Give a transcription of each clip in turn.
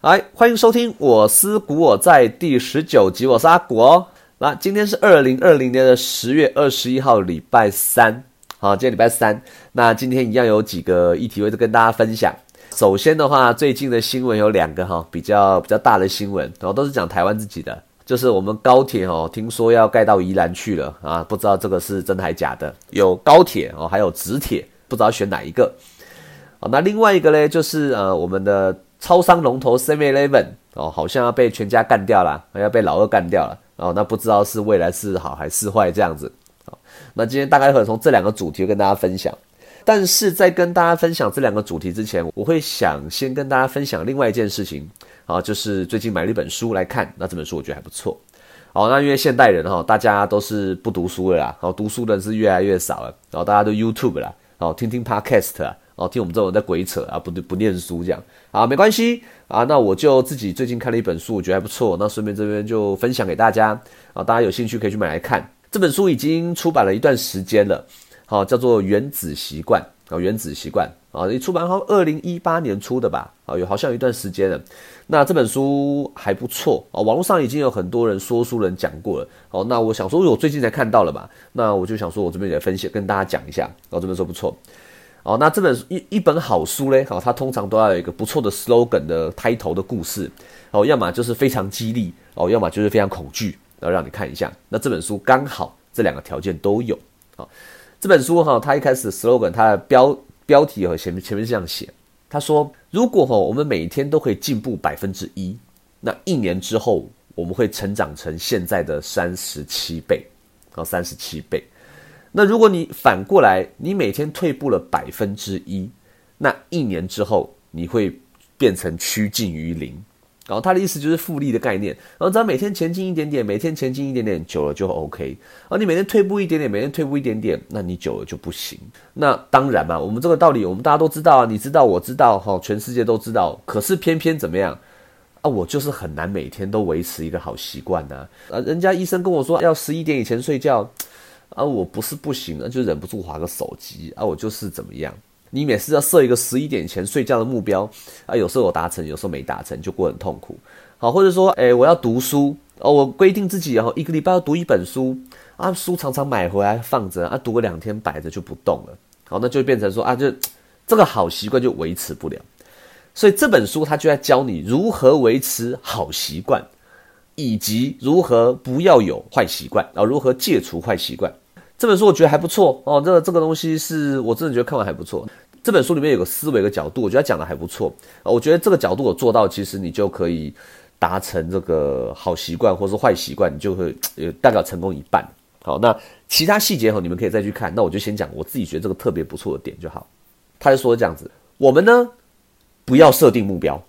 来，欢迎收听《我思古我在》第十九集，我是阿古哦。那今天是二零二零年的十月二十一号，礼拜三。好，今天礼拜三。那今天一样有几个议题会跟大家分享。首先的话，最近的新闻有两个哈，比较比较大的新闻，然后都是讲台湾自己的，就是我们高铁哦，听说要盖到宜兰去了啊，不知道这个是真的还假的。有高铁哦，还有直铁，不知道选哪一个。好，那另外一个呢，就是呃，我们的。超商龙头 Seven Eleven 哦，好像要被全家干掉了，要被老二干掉了哦。那不知道是未来是好还是坏这样子。好，那今天大概会从这两个主题跟大家分享。但是在跟大家分享这两个主题之前，我会想先跟大家分享另外一件事情啊，就是最近买了一本书来看。那这本书我觉得还不错。好，那因为现代人哈，大家都是不读书了啦，然后读书的人是越来越少了，然后大家都 YouTube 啦，哦，听听 Podcast 啊。哦，听我们这种在鬼扯啊，不不念书这样啊，没关系啊。那我就自己最近看了一本书，我觉得还不错。那顺便这边就分享给大家啊，大家有兴趣可以去买来看。这本书已经出版了一段时间了，好，叫做《原子习惯》啊，《原子习惯》啊，一出版好二零一八年出的吧？啊，有好像有一段时间了。那这本书还不错啊，网络上已经有很多人说书人讲过了。哦，那我想说，我最近才看到了吧，那我就想说我这边也分享跟大家讲一下。哦，这本书不错。哦，那这本一一本好书嘞，好，它通常都要有一个不错的 slogan 的开头的故事，哦，要么就是非常激励，哦，要么就是非常恐惧，然后让你看一下。那这本书刚好这两个条件都有。啊，这本书哈，它一开始 slogan 它的标标题和前面前面是这样写，他说，如果哈我们每天都可以进步百分之一，那一年之后我们会成长成现在的三十七倍，哦，三十七倍。那如果你反过来，你每天退步了百分之一，那一年之后你会变成趋近于零。然后他的意思就是复利的概念。然后只要每天前进一点点，每天前进一点点，久了就 OK。而你每天退步一点点，每天退步一点点，那你久了就不行。那当然嘛，我们这个道理我们大家都知道啊，你知道，我知道，哈，全世界都知道。可是偏偏怎么样啊？我就是很难每天都维持一个好习惯呢。啊，人家医生跟我说要十一点以前睡觉。啊，我不是不行，那就忍不住划个手机啊，我就是怎么样？你每次要设一个十一点前睡觉的目标啊，有时候有达成，有时候没达成，就过很痛苦。好，或者说，哎，我要读书哦，我规定自己然后一个礼拜要读一本书啊，书常常买回来放着啊，读个两天摆着就不动了。好，那就变成说啊，就这个好习惯就维持不了。所以这本书它就在教你如何维持好习惯。以及如何不要有坏习惯，然后如何戒除坏习惯。这本书我觉得还不错哦，这个这个东西是我真的觉得看完还不错。这本书里面有个思维的角度，我觉得讲的还不错。我觉得这个角度我做到，其实你就可以达成这个好习惯或是坏习惯，你就会呃大概成功一半。好，那其他细节哈，你们可以再去看。那我就先讲我自己觉得这个特别不错的点就好。他就说这样子，我们呢不要设定目标，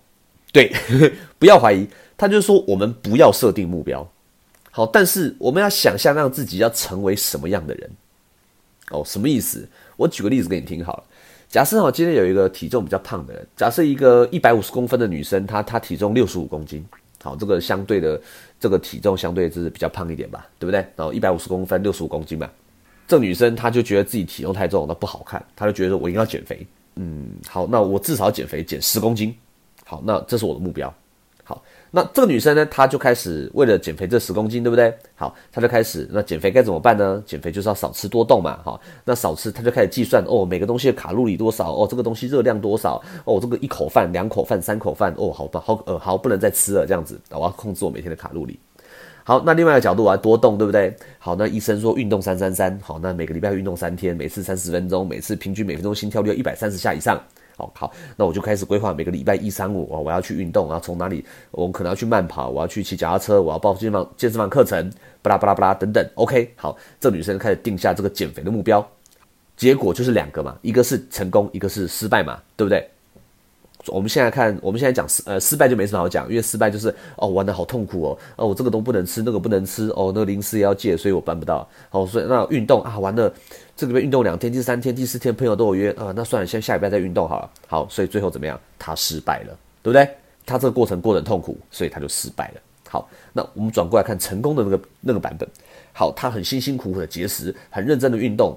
对，不要怀疑。他就说：“我们不要设定目标，好，但是我们要想象让自己要成为什么样的人。哦，什么意思？我举个例子给你听好了。假设哈，今天有一个体重比较胖的人，假设一个一百五十公分的女生，她她体重六十五公斤，好，这个相对的这个体重相对就是比较胖一点吧，对不对？然后一百五十公分，六十五公斤吧，这女生她就觉得自己体重太重，那不好看，她就觉得我应该要减肥。嗯，好，那我至少减肥减十公斤，好，那这是我的目标。”好那这个女生呢，她就开始为了减肥这十公斤，对不对？好，她就开始那减肥该怎么办呢？减肥就是要少吃多动嘛，好，那少吃，她就开始计算哦，每个东西的卡路里多少哦，这个东西热量多少哦，这个一口饭、两口饭、三口饭哦，好吧，好呃好，不能再吃了，这样子，我要控制我每天的卡路里。好，那另外一个角度我要多动，对不对？好，那医生说运动三三三，好，那每个礼拜运动三天，每次三十分钟，每次平均每分钟心跳率一百三十下以上。好好，那我就开始规划每个礼拜一、三、五哦，我要去运动，然后从哪里，我可能要去慢跑，我要去骑脚踏车，我要报健身房健身房课程，巴拉巴拉巴拉等等。OK，好，这女生开始定下这个减肥的目标，结果就是两个嘛，一个是成功，一个是失败嘛，对不对？我们现在看，我们现在讲失呃失败就没什么好讲，因为失败就是哦玩的好痛苦哦，哦我这个都不能吃，那个不能吃哦，那个零食也要戒，所以我办不到。好，所以那运动啊玩的这个月运动两天，第三天、第四天朋友都有约啊，那算了，先下礼拜再运动好了。好，所以最后怎么样？他失败了，对不对？他这个过程过得很痛苦，所以他就失败了。好，那我们转过来看成功的那个那个版本。好，他很辛辛苦苦的节食，很认真的运动，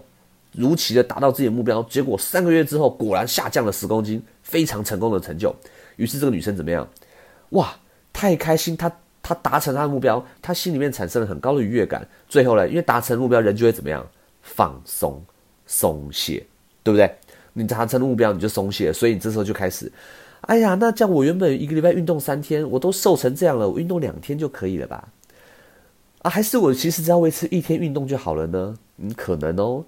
如期的达到自己的目标，结果三个月之后果然下降了十公斤。非常成功的成就，于是这个女生怎么样？哇，太开心，她她达成她的目标，她心里面产生了很高的愉悦感。最后呢，因为达成目标，人就会怎么样？放松、松懈，对不对？你达成目标，你就松懈，所以你这时候就开始，哎呀，那这样我原本一个礼拜运动三天，我都瘦成这样了，我运动两天就可以了吧？啊，还是我其实只要维持一天运动就好了呢？嗯，可能哦。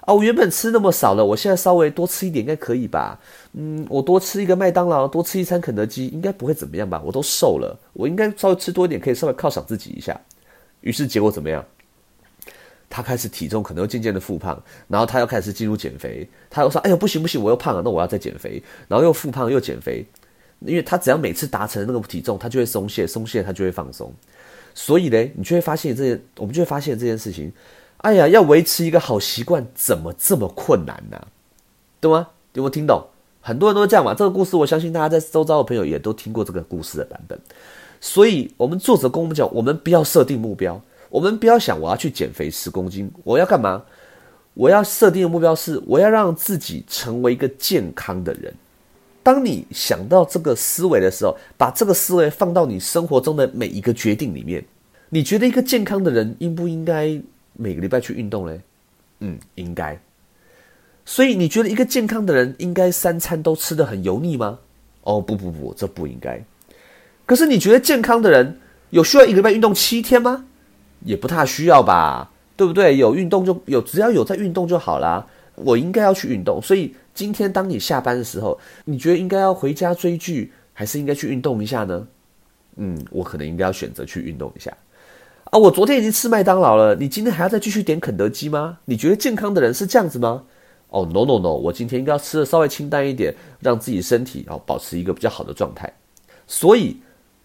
啊，我原本吃那么少了，我现在稍微多吃一点应该可以吧？嗯，我多吃一个麦当劳，多吃一餐肯德基，应该不会怎么样吧？我都瘦了，我应该稍微吃多一点，可以稍微犒赏自己一下。于是结果怎么样？他开始体重可能会渐渐的复胖，然后他又开始进入减肥，他又说：“哎呦，不行不行，我又胖了，那我要再减肥。”然后又复胖又减肥，因为他只要每次达成那个体重，他就会松懈，松懈他就会放松。所以呢，你就会发现这件，我们就会发现这件事情。哎呀，要维持一个好习惯，怎么这么困难呢？对吗？有没有听懂？很多人都这样嘛。这个故事，我相信大家在周遭的朋友也都听过这个故事的版本。所以，我们作者跟我们讲，我们不要设定目标，我们不要想我要去减肥十公斤，我要干嘛？我要设定的目标是，我要让自己成为一个健康的人。当你想到这个思维的时候，把这个思维放到你生活中的每一个决定里面，你觉得一个健康的人应不应该？每个礼拜去运动嘞，嗯，应该。所以你觉得一个健康的人应该三餐都吃的很油腻吗？哦，不不不，这不应该。可是你觉得健康的人有需要一个礼拜运动七天吗？也不太需要吧，对不对？有运动就有，只要有在运动就好啦。我应该要去运动。所以今天当你下班的时候，你觉得应该要回家追剧，还是应该去运动一下呢？嗯，我可能应该要选择去运动一下。啊！我昨天已经吃麦当劳了，你今天还要再继续点肯德基吗？你觉得健康的人是这样子吗？哦，no no no，我今天应该要吃的稍微清淡一点，让自己身体哦保持一个比较好的状态。所以，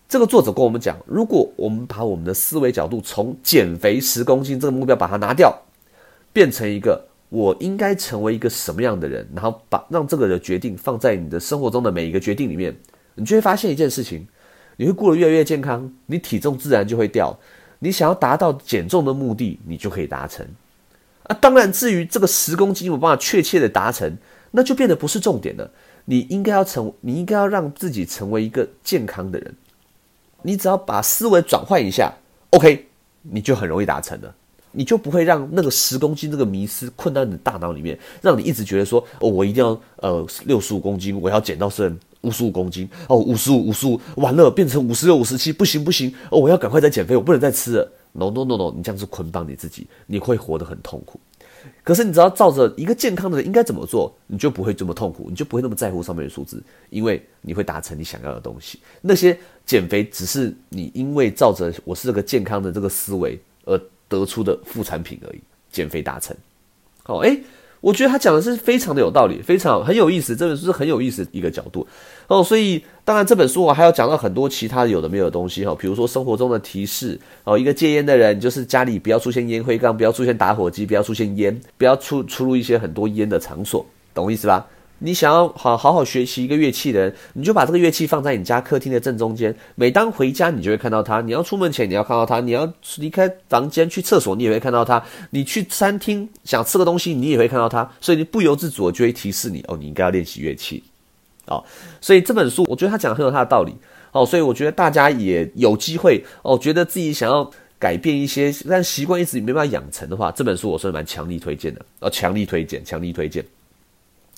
这个作者跟我们讲，如果我们把我们的思维角度从减肥十公斤这个目标把它拿掉，变成一个我应该成为一个什么样的人，然后把让这个的决定放在你的生活中的每一个决定里面，你就会发现一件事情，你会过得越来越健康，你体重自然就会掉。你想要达到减重的目的，你就可以达成。啊，当然，至于这个十公斤有办法确切的达成，那就变得不是重点了。你应该要成，你应该要让自己成为一个健康的人。你只要把思维转换一下，OK，你就很容易达成了。你就不会让那个十公斤这个迷失困在你的大脑里面，让你一直觉得说，哦，我一定要呃六十五公斤，我要减到剩。五十五公斤哦，五十五五十五，完了变成五十六五十七，不行不行哦，我要赶快再减肥，我不能再吃了。No no no no，你这样是捆绑你自己，你会活得很痛苦。可是你只要照着一个健康的人应该怎么做，你就不会这么痛苦，你就不会那么在乎上面的数字，因为你会达成你想要的东西。那些减肥只是你因为照着我是这个健康的这个思维而得出的副产品而已。减肥达成，好哎。我觉得他讲的是非常的有道理，非常很有意思。这本书是很有意思一个角度哦，所以当然这本书我还要讲到很多其他有的没有的东西哈，比如说生活中的提示哦，一个戒烟的人就是家里不要出现烟灰缸，不要出现打火机，不要出现烟，不要出出入一些很多烟的场所，懂我意思吧？你想要好好好学习一个乐器的人，你就把这个乐器放在你家客厅的正中间。每当回家，你就会看到它；你要出门前，你要看到它；你要离开房间去厕所，你也会看到它；你去餐厅想吃个东西，你也会看到它。所以你不由自主的就会提示你哦，你应该要练习乐器。哦，所以这本书我觉得他讲的很有他的道理。哦，所以我觉得大家也有机会哦，觉得自己想要改变一些，但习惯一直没办法养成的话，这本书我是蛮强力推荐的。哦，强力推荐，强力推荐。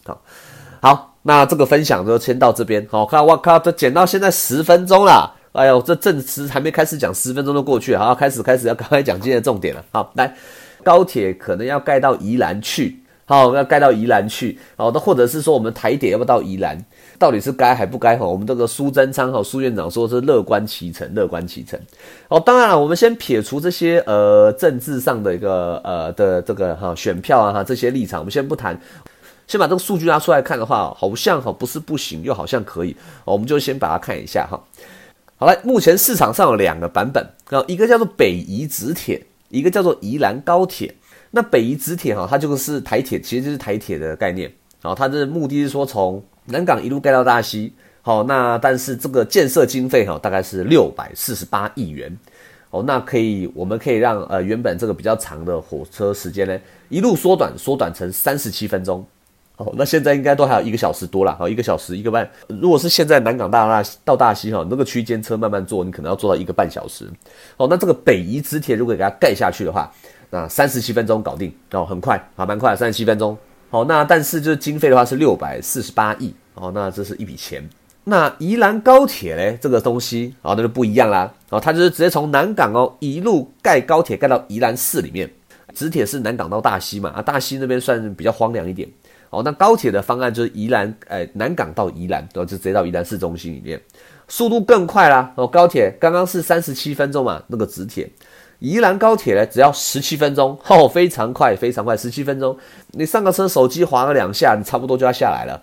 好。好，那这个分享就先到这边。好，看我靠，这剪到现在十分钟了。哎呦，这正词还没开始讲，十分钟就过去了。好，开始开始要赶快讲今天的重点了。好，来，高铁可能要盖到宜兰去。好，要盖到宜兰去。好，那或者是说我们台铁要不要到宜兰？到底是该还不该？哈，我们这个苏贞昌哈苏院长说是乐观其成，乐观其成。哦，当然了，我们先撇除这些呃政治上的一个呃的这个哈选票啊哈这些立场，我们先不谈。先把这个数据拿出来看的话，好像哈不是不行，又好像可以，我们就先把它看一下哈。好了，目前市场上有两个版本，啊，一个叫做北宜直铁，一个叫做宜兰高铁。那北宜直铁哈，它就是台铁，其实就是台铁的概念。然后，它的目的是说从南港一路盖到大溪。好，那但是这个建设经费哈，大概是六百四十八亿元。哦，那可以，我们可以让呃原本这个比较长的火车时间呢，一路缩短，缩短成三十七分钟。哦，那现在应该都还有一个小时多了，好，一个小时一个半。如果是现在南港大大到大溪哈，那个区间车慢慢坐，你可能要坐到一个半小时。哦，那这个北宜直铁如果给它盖下去的话，那三十七分钟搞定哦，很快，好，蛮快，三十七分钟。好，那但是就是经费的话是六百四十八亿，哦，那这是一笔钱。那宜兰高铁嘞，这个东西哦，那就不一样啦。哦，它就是直接从南港哦一路盖高铁盖到宜兰市里面，直铁是南港到大溪嘛，啊，大溪那边算比较荒凉一点。哦，那高铁的方案就是宜兰，哎，南港到宜兰，然后就直接到宜兰市中心里面，速度更快啦。哦，高铁刚刚是三十七分钟嘛，那个直铁，宜兰高铁呢只要十七分钟，哦，非常快，非常快，十七分钟，你上个车手机滑了两下，你差不多就要下来了。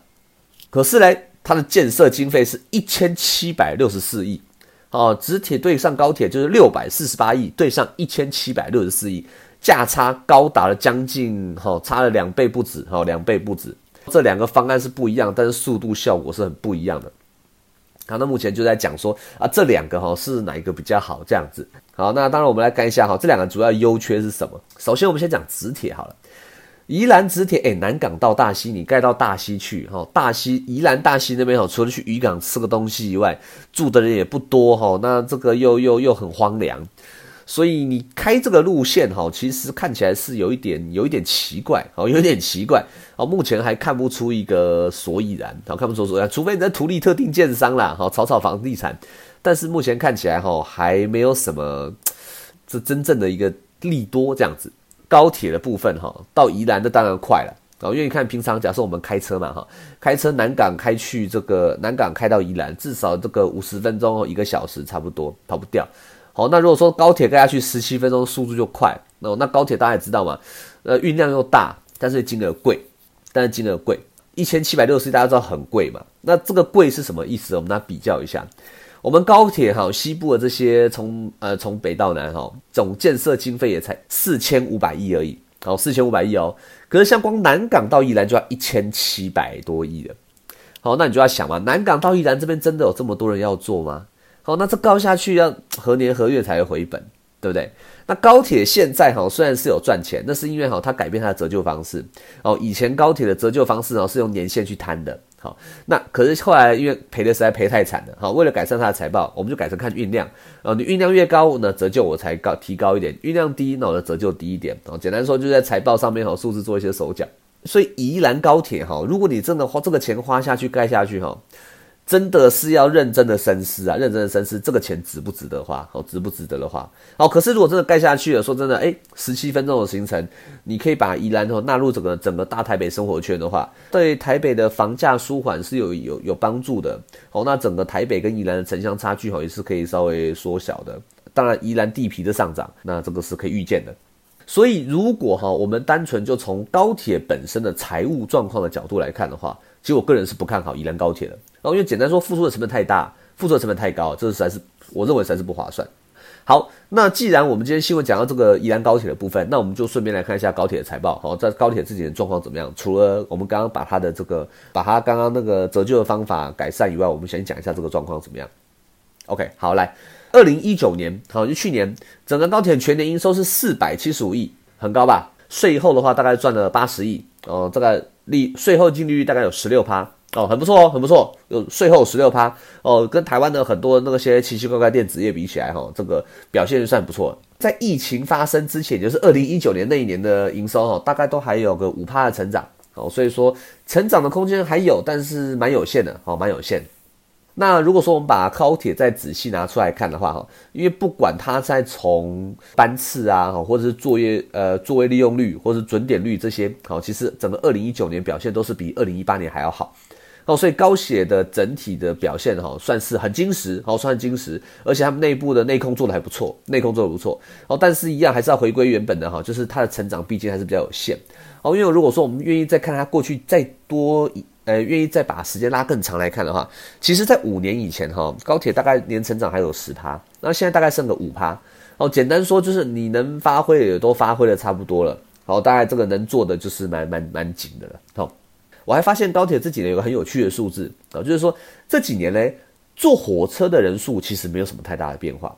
可是呢，它的建设经费是一千七百六十四亿，哦，直铁对上高铁就是六百四十八亿，对上一千七百六十四亿。价差高达了将近哈，差了两倍不止哈，两倍不止。这两个方案是不一样，但是速度效果是很不一样的。好，那目前就在讲说啊，这两个哈是哪一个比较好这样子。好，那当然我们来看一下哈，这两个主要优缺是什么？首先我们先讲磁铁好了，宜兰磁铁，哎，南港到大溪，你盖到大溪去哈，大溪宜兰大溪那边哈，除了去渔港吃个东西以外，住的人也不多哈，那这个又又又很荒凉。所以你开这个路线哈，其实看起来是有一点有一点奇怪 哦，有点奇怪哦。目前还看不出一个所以然，好看不出所以然，除非你在图利特定建商啦，好炒炒房地产。但是目前看起来哈，还没有什么 这真正的一个利多这样子。高铁的部分哈，到宜兰的当然快了哦，因为你看平常假设我们开车嘛哈，开车南港开去这个南港开到宜兰，至少这个五十分钟一个小时差不多跑不掉。好，那如果说高铁盖下去十七分钟，速度就快。那那高铁大家也知道嘛，呃，运量又大，但是金额贵，但是金额贵，一千七百六十亿，大家知道很贵嘛？那这个贵是什么意思？我们来比较一下，我们高铁哈，西部的这些从呃从北到南哈，总建设经费也才四千五百亿而已，好，四千五百亿哦。可是像光南港到宜兰就要一千七百多亿了。好，那你就要想嘛，南港到宜兰这边真的有这么多人要做吗？好，那这高下去要 何年何月才会回本，对不对？那高铁现在哈虽然是有赚钱，那是因为哈它改变它的折旧方式哦。以前高铁的折旧方式哦是用年限去摊的，好，那可是后来因为赔的实在赔太惨了，好，为了改善它的财报，我们就改成看运量哦。你运量越高呢，折旧我才高提高一点；运量低，那我的折旧低一点。哦，简单说就在财报上面哈，数字做一些手脚。所以宜兰高铁哈，如果你真的花这个钱花下去盖下去哈。真的是要认真的深思啊，认真的深思，这个钱值不值得花？哦，值不值得的话，哦，可是如果真的盖下去了，说真的，哎，十七分钟的行程，你可以把宜兰哦纳入整个整个大台北生活圈的话，对台北的房价舒缓是有有有帮助的。哦，那整个台北跟宜兰的城乡差距哦也是可以稍微缩小的。当然，宜兰地皮的上涨，那这个是可以预见的。所以，如果哈我们单纯就从高铁本身的财务状况的角度来看的话，其实我个人是不看好宜兰高铁的。然后因为简单说，付出的成本太大，付出的成本太高，这实在是我认为实在是不划算。好，那既然我们今天新闻讲到这个宜兰高铁的部分，那我们就顺便来看一下高铁的财报。好，在高铁自己的状况怎么样？除了我们刚刚把它的这个，把它刚刚那个折旧的方法改善以外，我们先讲一下这个状况怎么样。OK，好，来，二零一九年，好，就去年整个高铁全年营收是四百七十五亿，很高吧？税后的话大概赚了八十亿，哦，大概利税后净利率大概有十六趴。哦，很不错哦，很不错，有税后十六趴哦，跟台湾的很多那些奇奇怪怪电子业比起来，哈，这个表现算不错。在疫情发生之前，就是二零一九年那一年的营收，哈，大概都还有个五趴的成长，哦，所以说成长的空间还有，但是蛮有限的，哦，蛮有限。那如果说我们把高铁再仔细拿出来看的话，哈，因为不管它在从班次啊，哈或者是作业呃座位利用率，或者是准点率这些，好，其实整个二零一九年表现都是比二零一八年还要好。哦，所以高铁的整体的表现哈，算是很精实，哦，算精实，而且他们内部的内控做的还不错，内控做的不错，哦，但是一样还是要回归原本的哈，就是它的成长毕竟还是比较有限，哦，因为如果说我们愿意再看它过去再多一，呃，愿意再把时间拉更长来看的话，其实在五年以前哈，高铁大概年成长还有十趴，那现在大概剩个五趴，哦，简单说就是你能发挥的也都发挥的差不多了，好，大概这个能做的就是蛮蛮蛮紧的了，好。我还发现高铁这几年有个很有趣的数字啊，就是说这几年呢，坐火车的人数其实没有什么太大的变化，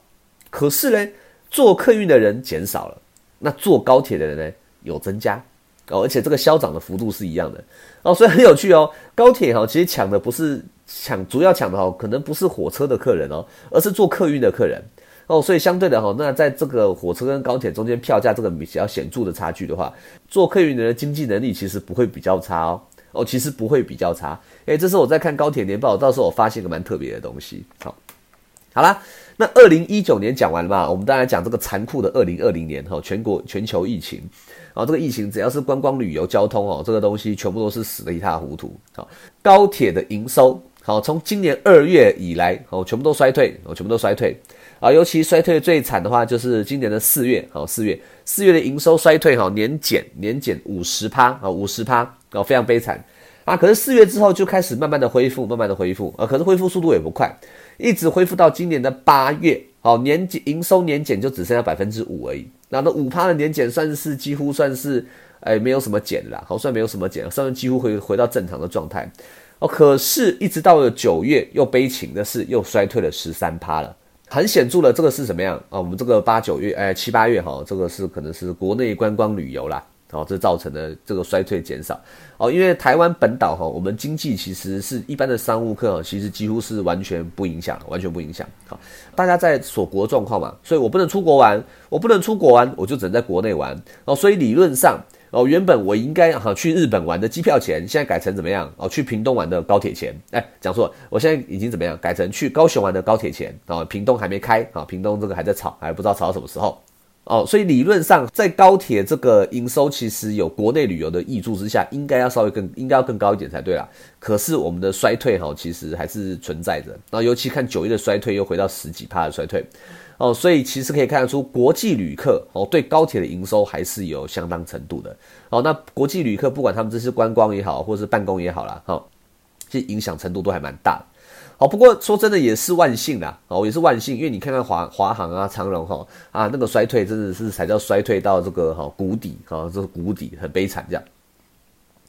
可是呢，坐客运的人减少了，那坐高铁的人呢有增加，哦，而且这个消涨的幅度是一样的哦，所以很有趣哦。高铁哈，其实抢的不是抢，主要抢的哈，可能不是火车的客人哦，而是坐客运的客人哦。所以相对的哈，那在这个火车跟高铁中间票价这个比较显著的差距的话，坐客运的经济能力其实不会比较差哦。哦，其实不会比较差。诶，这是我在看高铁年报，到时候我发现个蛮特别的东西。好，好啦，那二零一九年讲完了嘛，我们当然讲这个残酷的二零二零年哈，全国全球疫情。啊，这个疫情只要是观光旅游交通哦，这个东西全部都是死的一塌糊涂。好，高铁的营收，好，从今年二月以来，哦，全部都衰退，哦，全部都衰退。啊，尤其衰退最惨的话，就是今年的四月，好，四月，四月的营收衰退，哈，年减年减五十趴，啊，五十趴，哦，非常悲惨。啊，可是四月之后就开始慢慢的恢复，慢慢的恢复，啊，可是恢复速度也不快，一直恢复到今年的八月，好，年减营收年减就只剩下百分之五而已。那那五趴的年减算是几乎算是，哎，没有什么减啦，好，算没有什么减，算是几乎回回到正常的状态。哦，可是，一直到了九月，又悲情的是又衰退了十三趴了，很显著的，这个是什么样啊？我们这个八九月，哎，七八月哈，这个是可能是国内观光旅游啦。哦，这造成的这个衰退减少哦，因为台湾本岛哈，我们经济其实是一般的商务客，其实几乎是完全不影响，完全不影响。好，大家在锁国状况嘛，所以我不能出国玩，我不能出国玩，我就只能在国内玩哦。所以理论上哦，原本我应该哈去日本玩的机票钱，现在改成怎么样？哦，去屏东玩的高铁钱。哎，讲错，我现在已经怎么样？改成去高雄玩的高铁钱。哦，屏东还没开啊，屏东这个还在炒，还不知道炒到什么时候。哦，所以理论上，在高铁这个营收其实有国内旅游的益助之下，应该要稍微更应该要更高一点才对啦。可是我们的衰退哈，其实还是存在着。然后尤其看九月的衰退，又回到十几趴的衰退。哦，所以其实可以看得出，国际旅客哦对高铁的营收还是有相当程度的。哦，那国际旅客不管他们这是观光也好，或是办公也好啦，哈，其实影响程度都还蛮大。好，不过说真的也是万幸啦，哦，也是万幸，因为你看看华华航啊、长荣哈啊，那个衰退真的是才叫衰退到这个哈谷底啊，这是谷底，很悲惨这样。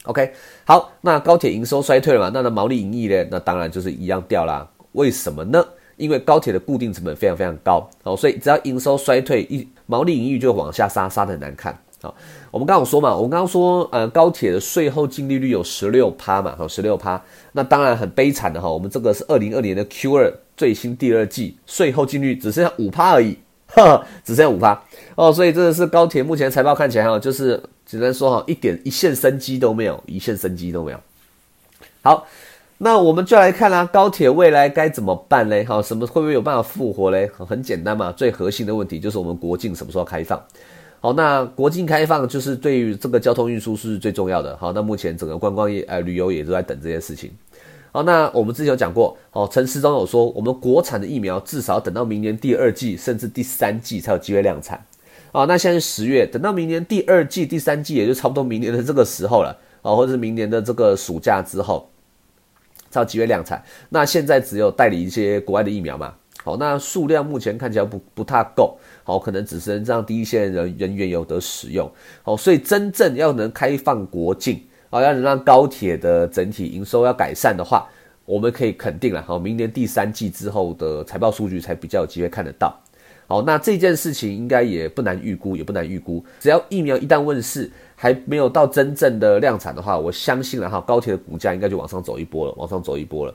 OK，好，那高铁营收衰退了嘛，那那毛利盈利呢？那当然就是一样掉啦。为什么呢？因为高铁的固定成本非常非常高，哦，所以只要营收衰退，一毛利盈利就往下杀，杀的很难看。好，我们刚刚说嘛，我们刚刚说，呃，高铁的税后净利率有十六趴嘛，哈，十六趴，那当然很悲惨的哈。我们这个是二零二年的 Q 二最新第二季税后净率只剩下五趴而已，哈，只剩下五趴哦，所以这个是高铁目前财报看起来哈，就是只能说哈，一点一线生机都没有，一线生机都没有。好，那我们就来看啦，高铁未来该怎么办嘞？哈，什么会不会有办法复活嘞？很简单嘛，最核心的问题就是我们国境什么时候开放。好，那国境开放就是对于这个交通运输是最重要的。好，那目前整个观光业、呃旅游也都在等这件事情。好，那我们之前有讲过，哦，陈时中有说，我们国产的疫苗至少等到明年第二季甚至第三季才有机会量产。啊，那现在是十月，等到明年第二季、第三季，也就差不多明年的这个时候了。啊，或者是明年的这个暑假之后才有机会量产。那现在只有代理一些国外的疫苗嘛。好，那数量目前看起来不不太够。好，可能只是让第一线人人员有得使用。好，所以真正要能开放国境，啊，要能让高铁的整体营收要改善的话，我们可以肯定了。好，明年第三季之后的财报数据才比较有机会看得到。好，那这件事情应该也不难预估，也不难预估。只要疫苗一旦问世，还没有到真正的量产的话，我相信了哈，高铁的股价应该就往上走一波了，往上走一波了。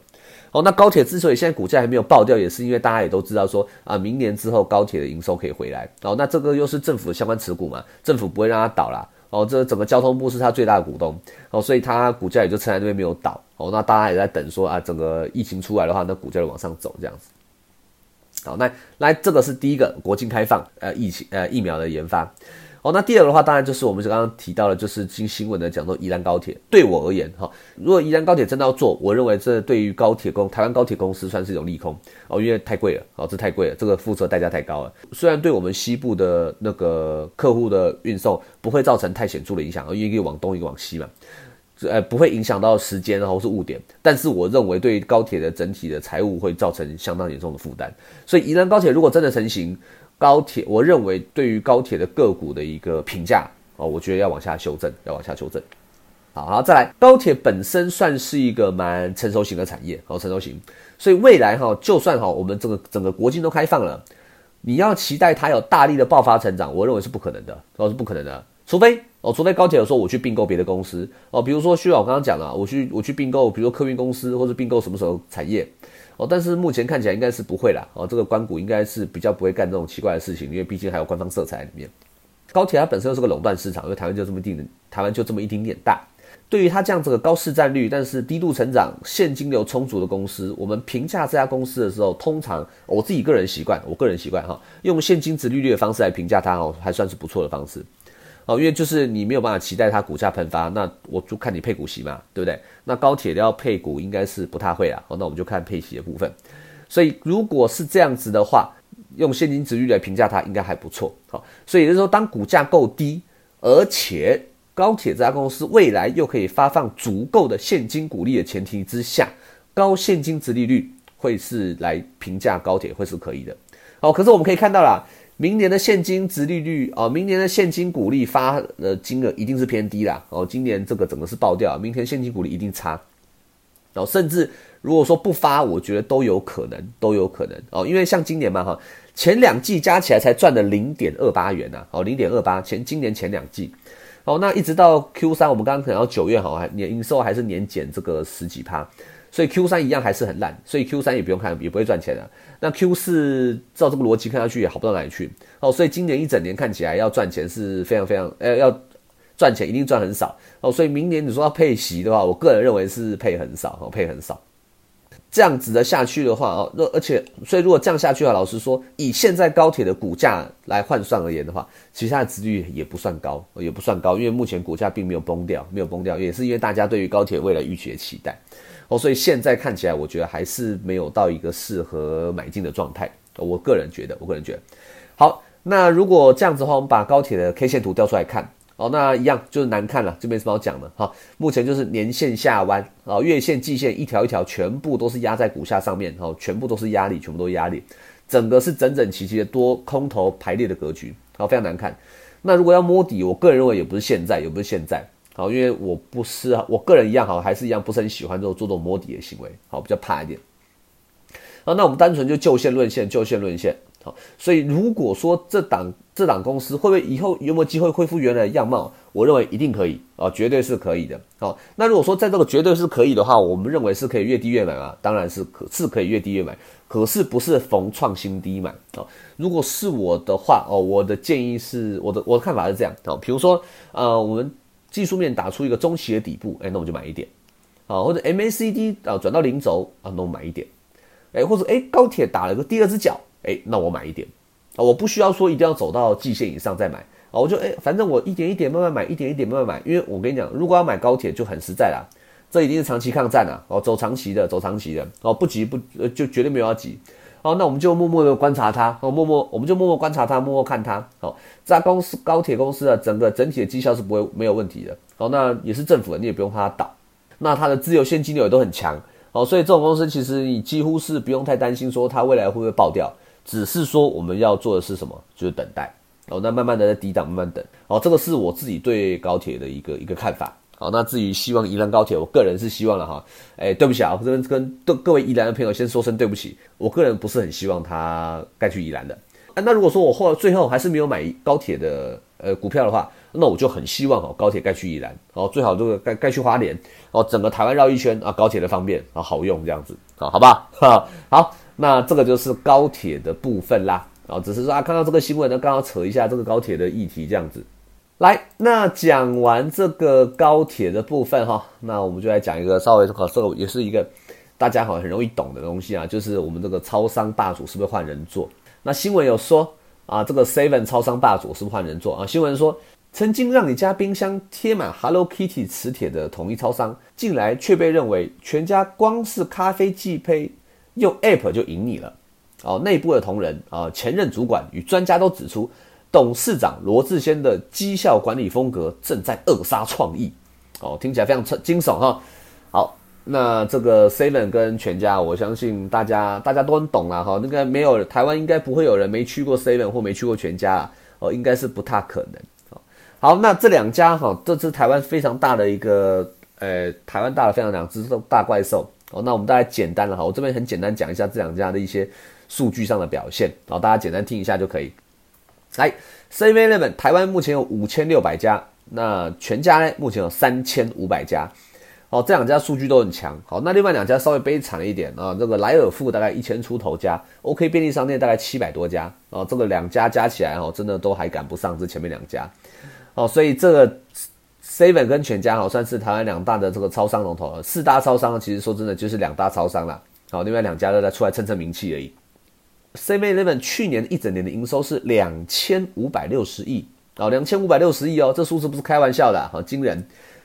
哦，那高铁之所以现在股价还没有爆掉，也是因为大家也都知道说啊，明年之后高铁的营收可以回来。哦，那这个又是政府的相关持股嘛，政府不会让它倒啦。哦，这整个交通部是它最大的股东。哦，所以它股价也就撑在那边没有倒。哦，那大家也在等说啊，整个疫情出来的话，那股价就往上走这样子。好，那来这个是第一个国境开放，呃，疫情呃疫苗的研发。哦，那第二的话，当然就是我们刚刚提到的，就是新新闻的讲说宜兰高铁。对我而言，哈，如果宜兰高铁真的要做，我认为这对于高铁公台湾高铁公司算是一种利空哦，因为太贵了，哦，这太贵了，这个付出代价太高了。虽然对我们西部的那个客户的运送不会造成太显著的影响，因为一个往东，一个往西嘛，呃，不会影响到时间，然后是误点。但是我认为对高铁的整体的财务会造成相当严重的负担。所以宜兰高铁如果真的成型，高铁，我认为对于高铁的个股的一个评价哦，我觉得要往下修正，要往下修正。好，好，再来，高铁本身算是一个蛮成熟型的产业，好，成熟型，所以未来哈，就算哈我们这个整个国境都开放了，你要期待它有大力的爆发成长，我认为是不可能的，哦，是不可能的。除非哦，除非高铁有说我去并购别的公司哦，比如说需要我刚刚讲了，我去我去并购，比如说客运公司或者并购什么时候产业哦，但是目前看起来应该是不会啦哦，这个关谷应该是比较不会干这种奇怪的事情，因为毕竟还有官方色彩里面。高铁它本身又是个垄断市场，因为台湾就这么定，台湾就这么一丁点大。对于它这样子的高市占率，但是低度成长、现金流充足的公司，我们评价这家公司的时候，通常我自己个人习惯，我个人习惯哈，用现金值利率的方式来评价它哦，还算是不错的方式哦，因为就是你没有办法期待它股价喷发，那我就看你配股息嘛，对不对？那高铁要配股应该是不太会啊，哦，那我们就看配息的部分。所以如果是这样子的话，用现金值率来评价它应该还不错。好，所以就是说，当股价够低，而且高铁这家公司未来又可以发放足够的现金股利的前提之下，高现金值利率会是来评价高铁会是可以的。好，可是我们可以看到啦，明年的现金值利率哦，明年的现金股利发的金额一定是偏低啦。哦，今年这个整个是爆掉，明天现金股利一定差。然后甚至如果说不发，我觉得都有可能，都有可能哦，因为像今年嘛哈，前两季加起来才赚了零点二八元呐，哦，零点二八前今年前两季。哦，那一直到 Q 三，我们刚刚可能到九月，好还年营收还是年减这个十几趴，所以 Q 三一样还是很烂，所以 Q 三也不用看，也不会赚钱的。那 Q 四照这个逻辑看下去也好不到哪里去。哦，所以今年一整年看起来要赚钱是非常非常，呃，要赚钱一定赚很少。哦，所以明年你说要配息的话，我个人认为是配很少，哦，配很少。这样子的下去的话，哦，那而且，所以如果这样下去的话，老实说，以现在高铁的股价来换算而言的话，其实它的值率也不算高，也不算高，因为目前股价并没有崩掉，没有崩掉，也是因为大家对于高铁未来预期的期待，哦，所以现在看起来，我觉得还是没有到一个适合买进的状态。我个人觉得，我个人觉得，好，那如果这样子的话，我们把高铁的 K 线图调出来看。哦，那一样就是难看了，就没什么好讲的哈。目前就是年线下弯啊，月线、季线一条一条全部都是压在股下上面，哈，全部都是压力，全部都是压力，整个是整整齐齐的多空头排列的格局，好，非常难看。那如果要摸底，我个人认为也不是现在，也不是现在，好，因为我不是我个人一样，好，还是一样不是很喜欢这种做这种摸底的行为，好，比较怕一点。好，那我们单纯就就线论线，就线论线。好，所以如果说这档这档公司会不会以后有没有机会恢复原来的样貌？我认为一定可以啊，绝对是可以的。好，那如果说在这个绝对是可以的话，我们认为是可以越低越买啊？当然是可，是可以越低越买，可是不是逢创新低买啊。如果是我的话哦，我的建议是，我的我的看法是这样啊，比如说呃，我们技术面打出一个中期的底部，哎，那我就买一点。啊，或者 MACD 啊转到零轴啊，那我买一点，哎，或者哎高铁打了个第二只脚。哎，那我买一点。啊，我不需要说一定要走到季线以上再买。啊，我就哎，反正我一点一点慢慢买，一点一点慢慢买，因为我跟你讲，如果要买高铁就很实在啦，这一定是长期抗战啊，哦，走长期的，走长期的，哦，不急不，就绝对没有要急，哦，那我们就默默的观察它，哦，默默我们就默默观察它，默默看它，哦，这家公司高铁公司的整个整体的绩效是不会没有问题的，哦，那也是政府的，你也不用怕它倒，那它的自由现金流也都很强，哦，所以这种公司其实你几乎是不用太担心说它未来会不会爆掉。只是说我们要做的是什么？就是等待哦。那慢慢的在抵挡，慢慢等哦。这个是我自己对高铁的一个一个看法。好，那至于希望宜兰高铁，我个人是希望了哈。哎，对不起啊，我这边跟各各位宜兰的朋友先说声对不起。我个人不是很希望他盖去宜兰的。那如果说我后来最后还是没有买高铁的呃股票的话，那我就很希望哦高铁盖去宜兰哦，最好这个盖盖去花莲哦，整个台湾绕一圈啊，高铁的方便啊，好用这样子啊，好吧哈好。那这个就是高铁的部分啦，啊，只是说啊，看到这个新闻呢，刚好扯一下这个高铁的议题这样子。来，那讲完这个高铁的部分哈，那我们就来讲一个稍微这个也是一个大家好像很容易懂的东西啊，就是我们这个超商霸主是不是换人做？那新闻有说啊，这个 Seven 超商霸主是不是换人做啊？新闻说，曾经让你家冰箱贴满 Hello Kitty 磁铁的统一超商，近来却被认为全家光是咖啡寄配。用 App 就赢你了，哦，内部的同仁啊，前任主管与专家都指出，董事长罗志先的绩效管理风格正在扼杀创意，哦，听起来非常惊悚哈。好，那这个 Seven 跟全家，我相信大家大家都很懂啦哈。那个没有台湾应该不会有人没去过 Seven 或没去过全家哦，应该是不太可能。好，那这两家哈，这是台湾非常大的一个，呃，台湾大的非常两只大怪兽。哦，那我们大家简单了哈，我这边很简单讲一下这两家的一些数据上的表现，然后大家简单听一下就可以。来，Seven Eleven 台湾目前有五千六百家，那全家呢目前有三千五百家。哦，这两家数据都很强。好，那另外两家稍微悲惨了一点啊。这个莱尔富大概一千出头家，OK 便利商店大概七百多家。哦，这个两家加起来哦，真的都还赶不上这前面两家。哦，所以这个 Seven 跟全家哦，算是台湾两大的这个超商龙头了。四大超商其实说真的就是两大超商了。好，另外两家都在出来蹭蹭名气而已。Seven Eleven 去年一整年的营收是两千五百六十亿。哦，两千五百六十亿哦，这数字不是开玩笑的，好惊人。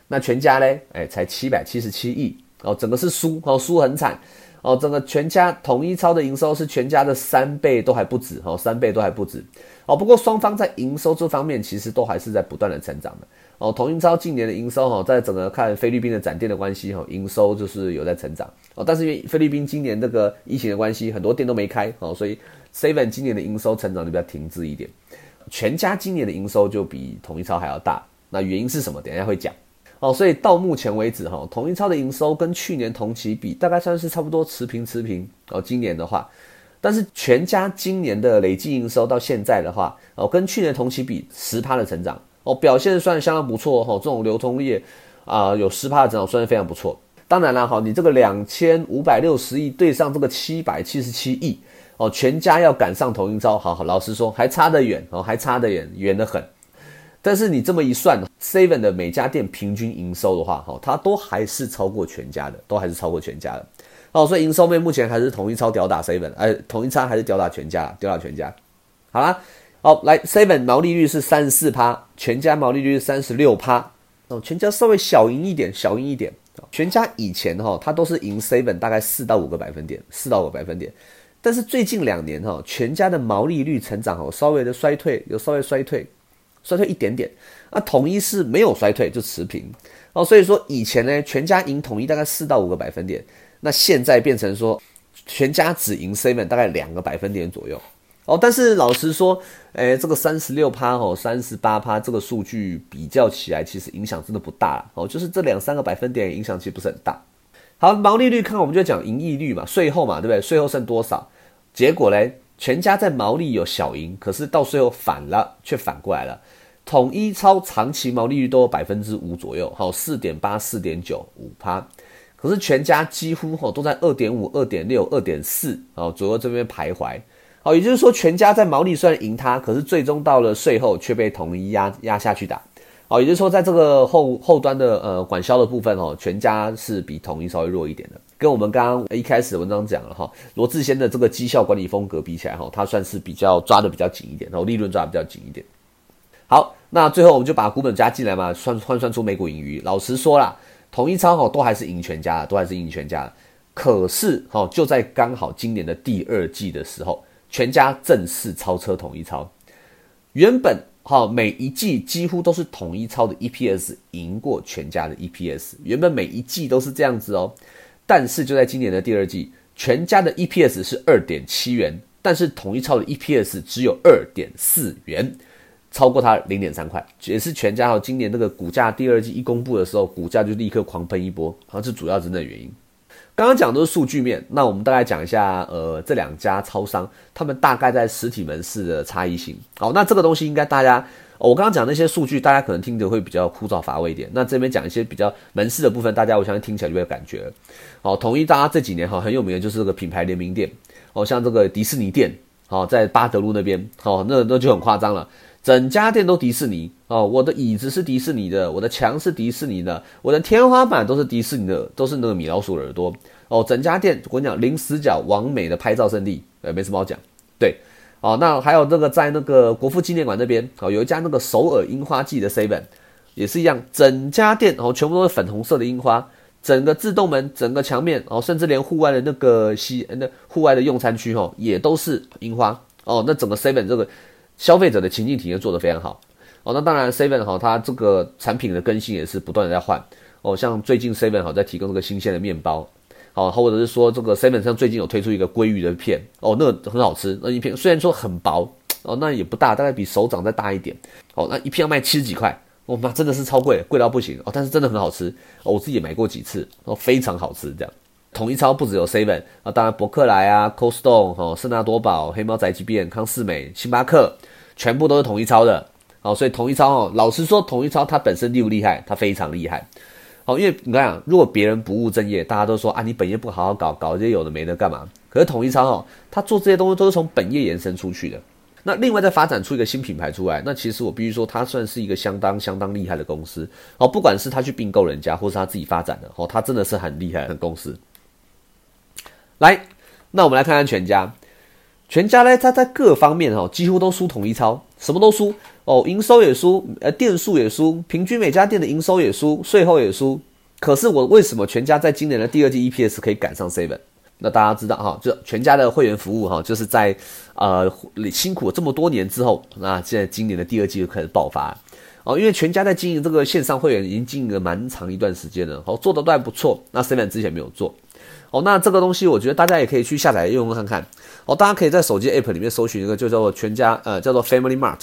那全家嘞，哎，才七百七十七亿哦，整个是输哦，输很惨哦，整个全家统一超的营收是全家的三倍都还不止哦，三倍都还不止哦。不过双方在营收这方面其实都还是在不断的成长的哦。统一超近年的营收哈，在整个看菲律宾的展店的关系哈，营收就是有在成长哦。但是因为菲律宾今年这个疫情的关系，很多店都没开哦，所以 Seven 今年的营收成长就比较停滞一点。全家今年的营收就比统一超还要大，那原因是什么？等一下会讲。哦，所以到目前为止，哈，统一超的营收跟去年同期比，大概算是差不多持平持平。哦，今年的话，但是全家今年的累计营收到现在的话，哦，跟去年同期比十趴的成长，哦，表现算相当不错，哈，这种流通业啊，有十趴的增长，算是非常不错。当然了，哈，你这个两千五百六十亿对上这个七百七十七亿，哦，全家要赶上统一超，好好老实说，还差得远，哦，还差得远，远得很。但是你这么一算，seven 的每家店平均营收的话，哈，它都还是超过全家的，都还是超过全家的。哦，所以营收面目前还是统一超吊打 seven，哎，统一超还是吊打全家，吊打全家。好啦，好来，seven 毛利率是三十四趴，全家毛利率是三十六趴。哦，全家稍微小赢一点，小赢一点。全家以前哈，它都是赢 seven 大概四到五个百分点，四到五个百分点。但是最近两年哈，全家的毛利率成长哦，稍微的衰退，有稍微衰退。衰退一点点，那统一是没有衰退就持平哦，所以说以前呢，全家赢统一大概四到五个百分点，那现在变成说全家只赢 seven 大概两个百分点左右哦。但是老实说，诶，这个三十六趴哦，三十八趴这个数据比较起来，其实影响真的不大哦，就是这两三个百分点影响其实不是很大。好，毛利率看我们就讲盈利率嘛，税后嘛，对不对？税后剩多少？结果嘞，全家在毛利有小赢，可是到税后反了，却反过来了。统一超长期毛利率都有百分之五左右，好四点八、四点九、五趴，可是全家几乎哈都在二点五、二点六、二点四哦左右这边徘徊，好，也就是说全家在毛利虽然赢他，可是最终到了税后却被统一压压下去打，好，也就是说在这个后后端的呃管销的部分哦，全家是比统一稍微弱一点的，跟我们刚刚一开始文章讲了哈，罗志先的这个绩效管理风格比起来哈，他算是比较抓的比较紧一点，然后利润抓的比较紧一点。好，那最后我们就把股本加进来嘛，算换算出每股盈余。老实说啦，统一超哈都还是赢全家，都还是赢全家。可是哈，就在刚好今年的第二季的时候，全家正式超车统一超。原本哈每一季几乎都是统一超的 EPS 赢过全家的 EPS，原本每一季都是这样子哦。但是就在今年的第二季，全家的 EPS 是二点七元，但是统一超的 EPS 只有二点四元。超过它零点三块，也是全家哈今年这个股价第二季一公布的时候，股价就立刻狂喷一波，好像是主要真的原因。刚刚讲都是数据面，那我们大概讲一下，呃，这两家超商他们大概在实体门市的差异性。好，那这个东西应该大家，我刚刚讲那些数据，大家可能听着会比较枯燥乏味一点。那这边讲一些比较门市的部分，大家我相信听起来就有感觉。好，统一大家这几年哈很有名的就是这个品牌联名店，哦，像这个迪士尼店，好，在巴德路那边，好，那那就很夸张了。整家店都迪士尼哦，我的椅子是迪士尼的，我的墙是迪士尼的，我的天花板都是迪士尼的，都是那个米老鼠耳朵哦。整家店我跟你讲，零死角完美的拍照圣地，呃，没什么好讲。对，哦，那还有那个在那个国父纪念馆那边哦，有一家那个首尔樱花季的 seven，也是一样，整家店哦全部都是粉红色的樱花，整个自动门、整个墙面哦，甚至连户外的那个西那户外的用餐区哦，也都是樱花哦。那整个 seven 这个。消费者的情境体验做得非常好。哦，那当然 Seven 哈，它这个产品的更新也是不断的在换。哦，像最近 Seven 哈在提供这个新鲜的面包，好，或者是说这个 Seven 上最近有推出一个鲑鱼的片。哦，那很好吃，那一片虽然说很薄哦，那也不大，大概比手掌再大一点。哦，那一片要卖七十几块，哦，那真的是超贵，贵到不行。哦，但是真的很好吃哦，我自己也买过几次哦，非常好吃这样。统一超不只有 Seven 啊，当然伯克莱啊、Cold Stone 哦、圣纳多宝、黑猫宅急便、康士美、星巴克，全部都是统一超的。好，所以统一超哦，老实说，统一超它本身厉不厉害？它非常厉害。好，因为你看，如果别人不务正业，大家都说啊，你本业不好好搞，搞这些有的没的干嘛？可是统一超哦，它做这些东西都是从本业延伸出去的。那另外再发展出一个新品牌出来，那其实我必须说，它算是一个相当相当厉害的公司哦。不管是他去并购人家，或是他自己发展的哦，他真的是很厉害的公司。来，那我们来看看全家，全家呢，它在各方面哈，几乎都输统一超，什么都输哦，营收也输，呃，店数也输，平均每家店的营收也输，税后也输。可是我为什么全家在今年的第二季 EPS 可以赶上 Seven？那大家知道哈，就全家的会员服务哈，就是在呃辛苦这么多年之后，那现在今年的第二季就开始爆发哦。因为全家在经营这个线上会员已经经营了蛮长一段时间了，哦，做的都还不错。那 Seven 之前没有做哦，那这个东西我觉得大家也可以去下载用用看看哦。大家可以在手机 App 里面搜寻一个就叫做全家呃叫做 Family Mart。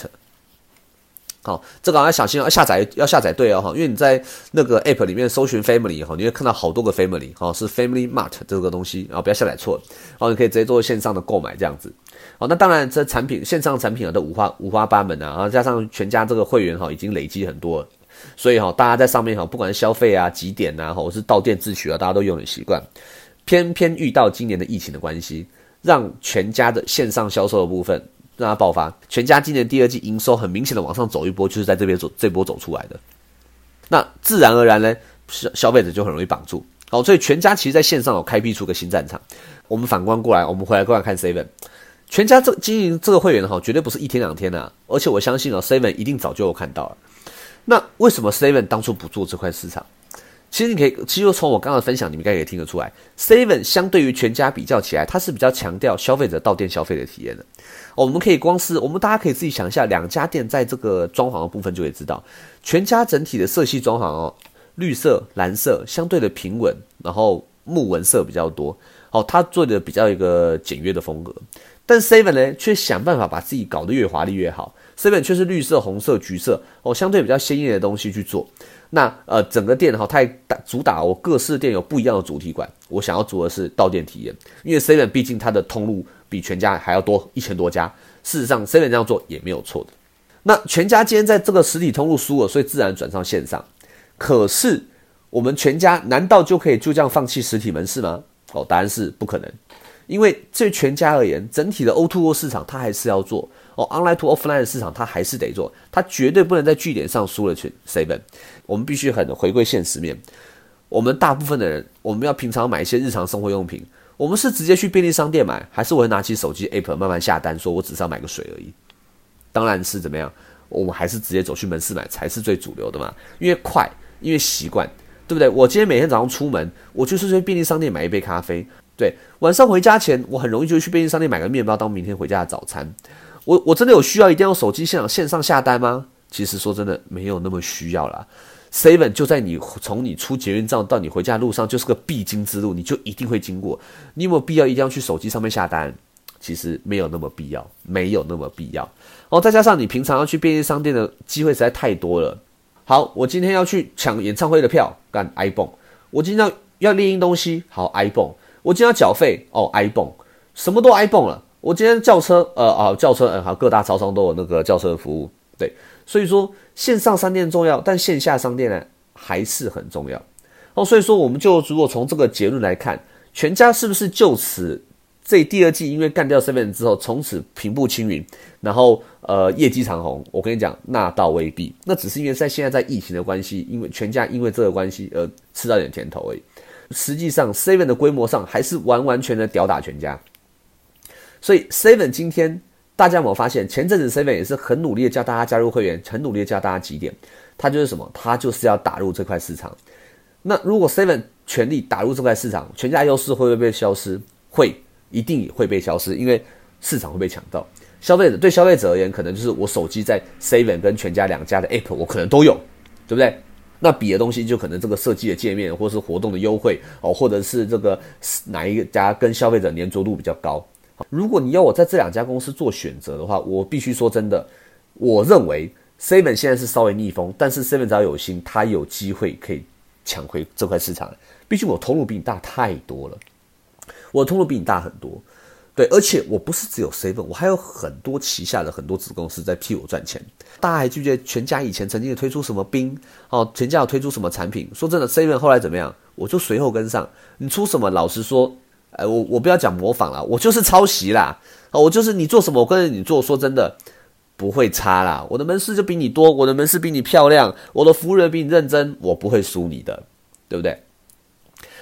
好，这个要小心要下载要下载对哦哈，因为你在那个 app 里面搜寻 family 哈，你会看到好多个 family 哈，是 family mart 这个东西，啊不要下载错，然后你可以直接做线上的购买这样子。好，那当然这产品线上产品啊都五花五花八门啊，然后加上全家这个会员哈已经累积很多，所以哈大家在上面哈不管是消费啊、几点啊，或是到店自取啊，大家都用很习惯。偏偏遇到今年的疫情的关系，让全家的线上销售的部分。让它爆发，全家今年第二季营收很明显的往上走一波，就是在这边走这波走出来的。那自然而然呢，消消费者就很容易绑住。好，所以全家其实在线上有开辟出个新战场。我们反观过来，我们回来过来看 Seven，全家这经营这个会员哈，绝对不是一天两天的，而且我相信哦，Seven 一定早就有看到了。那为什么 Seven 当初不做这块市场？其实你可以，其实从我刚刚分享，你们应该可以听得出来，Seven 相对于全家比较起来，它是比较强调消费者到店消费的体验的。我们可以光是，我们大家可以自己想一下，两家店在这个装潢的部分就会知道，全家整体的色系装潢哦，绿色、蓝色相对的平稳，然后木纹色比较多，哦，它做的比较一个简约的风格。但 Seven 呢，却想办法把自己搞得越华丽越好。Seven 却是绿色、红色、橘色哦，相对比较鲜艳的东西去做。那呃，整个店哈，它打主打我各式店有不一样的主题馆。我想要做的是到店体验，因为 Seven 毕竟它的通路比全家还要多一千多家。事实上，Seven 这样做也没有错的。那全家今天在这个实体通路输了，所以自然转上线上。可是我们全家难道就可以就这样放弃实体门市吗？哦，答案是不可能。因为对全家而言，整体的 O2O 市场它还是要做哦，online to offline 的市场它还是得做，它绝对不能在据点上输了去 seven。我们必须很回归现实面。我们大部分的人，我们要平常买一些日常生活用品，我们是直接去便利商店买，还是我会拿起手机 app 慢慢下单，说我只是要买个水而已？当然是怎么样，我们还是直接走去门市买才是最主流的嘛，因为快，因为习惯，对不对？我今天每天早上出门，我就是去便利商店买一杯咖啡。对，晚上回家前，我很容易就去便利商店买个面包当明天回家的早餐。我我真的有需要一定要手机线线上下单吗？其实说真的，没有那么需要啦。Seven 就在你从你出捷运站到你回家路上，就是个必经之路，你就一定会经过。你有没有必要一定要去手机上面下单？其实没有那么必要，没有那么必要。哦，再加上你平常要去便利商店的机会实在太多了。好，我今天要去抢演唱会的票，干 iPhone。我今天要要列印东西，好 iPhone。我今天要缴费哦，iPhone，什么都 iPhone 了。我今天叫车，呃啊，叫车，嗯，好，各大超商都有那个叫车服务。对，所以说线上商店重要，但线下商店呢还是很重要。哦，所以说我们就如果从这个结论来看，全家是不是就此这第二季因为干掉 Seven 之后，从此平步青云，然后呃业绩长虹？我跟你讲，那倒未必，那只是因为在现在在疫情的关系，因为全家因为这个关系而吃到点甜头而已。实际上，Seven 的规模上还是完完全的吊打全家。所以，Seven 今天大家有没有发现，前阵子 Seven 也是很努力的叫大家加入会员，很努力的叫大家几点？他就是什么？他就是要打入这块市场。那如果 Seven 全力打入这块市场，全家优势会不会被消失？会，一定会被消失，因为市场会被抢到。消费者对消费者而言，可能就是我手机在 Seven 跟全家两家的 App，我可能都有，对不对？那比的东西就可能这个设计的界面，或是活动的优惠哦，或者是这个哪一家跟消费者粘着度比较高。如果你要我在这两家公司做选择的话，我必须说真的，我认为 Seven 现在是稍微逆风，但是 Seven 只要有心，他有机会可以抢回这块市场。毕竟我投入比你大太多了，我投入比你大很多。对，而且我不是只有 seven，我还有很多旗下的很多子公司在替我赚钱。大家还记不记得全家以前曾经推出什么冰？哦，全家有推出什么产品？说真的，seven 后来怎么样？我就随后跟上。你出什么？老实说，哎，我我不要讲模仿了，我就是抄袭啦。哦，我就是你做什么，我跟着你做。说真的，不会差啦。我的门市就比你多，我的门市比你漂亮，我的服务人比你认真，我不会输你的，对不对？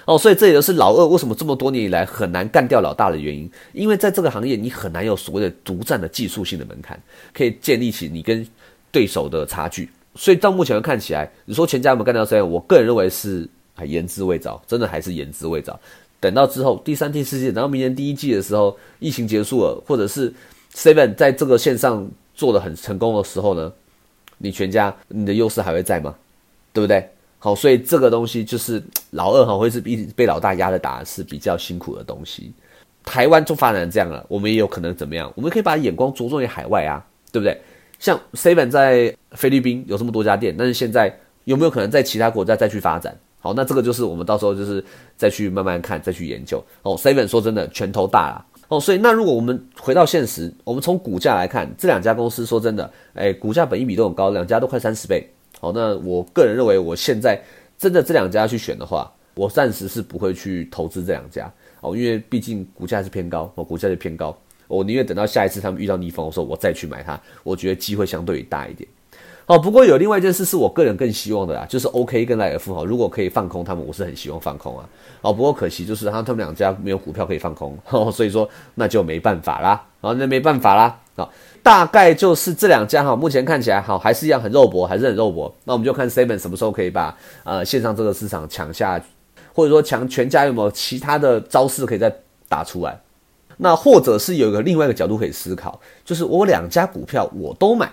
哦，所以这也就是老二为什么这么多年以来很难干掉老大的原因，因为在这个行业你很难有所谓的独占的技术性的门槛，可以建立起你跟对手的差距。所以到目前看起来，你说全家有没有干掉 seven？我个人认为是还言之未早，真的还是言之未早。等到之后第三、第四季，然后明年第一季的时候，疫情结束了，或者是 seven 在这个线上做的很成功的时候呢，你全家你的优势还会在吗？对不对？好，所以这个东西就是老二哈，会是比被老大压着打是比较辛苦的东西。台湾就发展这样了，我们也有可能怎么样？我们可以把眼光着重于海外啊，对不对？像 Seven 在菲律宾有这么多家店，但是现在有没有可能在其他国家再去发展？好，那这个就是我们到时候就是再去慢慢看，再去研究。哦，Seven 说真的拳头大啦。哦，所以那如果我们回到现实，我们从股价来看，这两家公司说真的，哎，股价本一比都很高，两家都快三十倍。好，那我个人认为，我现在真的这两家去选的话，我暂时是不会去投资这两家哦，因为毕竟股价是偏高，哦，股价是偏高，我宁愿等到下一次他们遇到逆风的时候，我再去买它，我觉得机会相对于大一点。哦，不过有另外一件事是我个人更希望的啦，就是 OK 跟莱尔富哈，如果可以放空他们，我是很希望放空啊。哦，不过可惜就是他他们两家没有股票可以放空，所以说那就没办法啦。好，那没办法啦。好。大概就是这两家哈，目前看起来好还是一样很肉搏，还是很肉搏。那我们就看 Seven 什么时候可以把呃线上这个市场抢下，或者说抢全家有没有其他的招式可以再打出来？那或者是有一个另外一个角度可以思考，就是我两家股票我都买，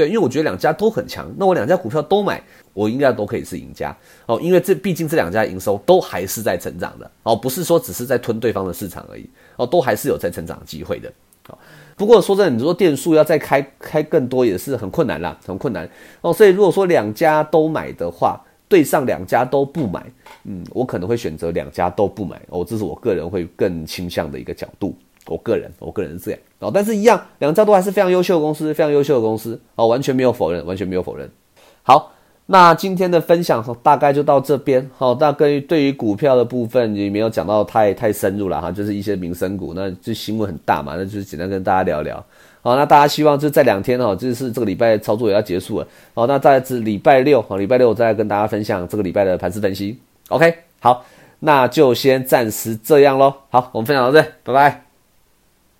对，因为我觉得两家都很强，那我两家股票都买，我应该都可以是赢家哦，因为这毕竟这两家营收都还是在成长的哦，不是说只是在吞对方的市场而已哦，都还是有在成长机会的哦。不过说真的，你说店数要再开开更多也是很困难啦，很困难哦。所以如果说两家都买的话，对上两家都不买，嗯，我可能会选择两家都不买哦。这是我个人会更倾向的一个角度。我个人，我个人是这样哦。但是一样，两家都还是非常优秀的公司，非常优秀的公司哦，完全没有否认，完全没有否认。好。那今天的分享大概就到这边，好，大概对于股票的部分也没有讲到太太深入了哈，就是一些民生股，那就新闻很大嘛，那就是简单跟大家聊聊。好，那大家希望就在两天哈，就是这个礼拜操作也要结束了，好，那在这礼拜六，好，礼拜六我再跟大家分享这个礼拜的盘势分析。OK，好，那就先暂时这样喽。好，我们分享到这，拜拜。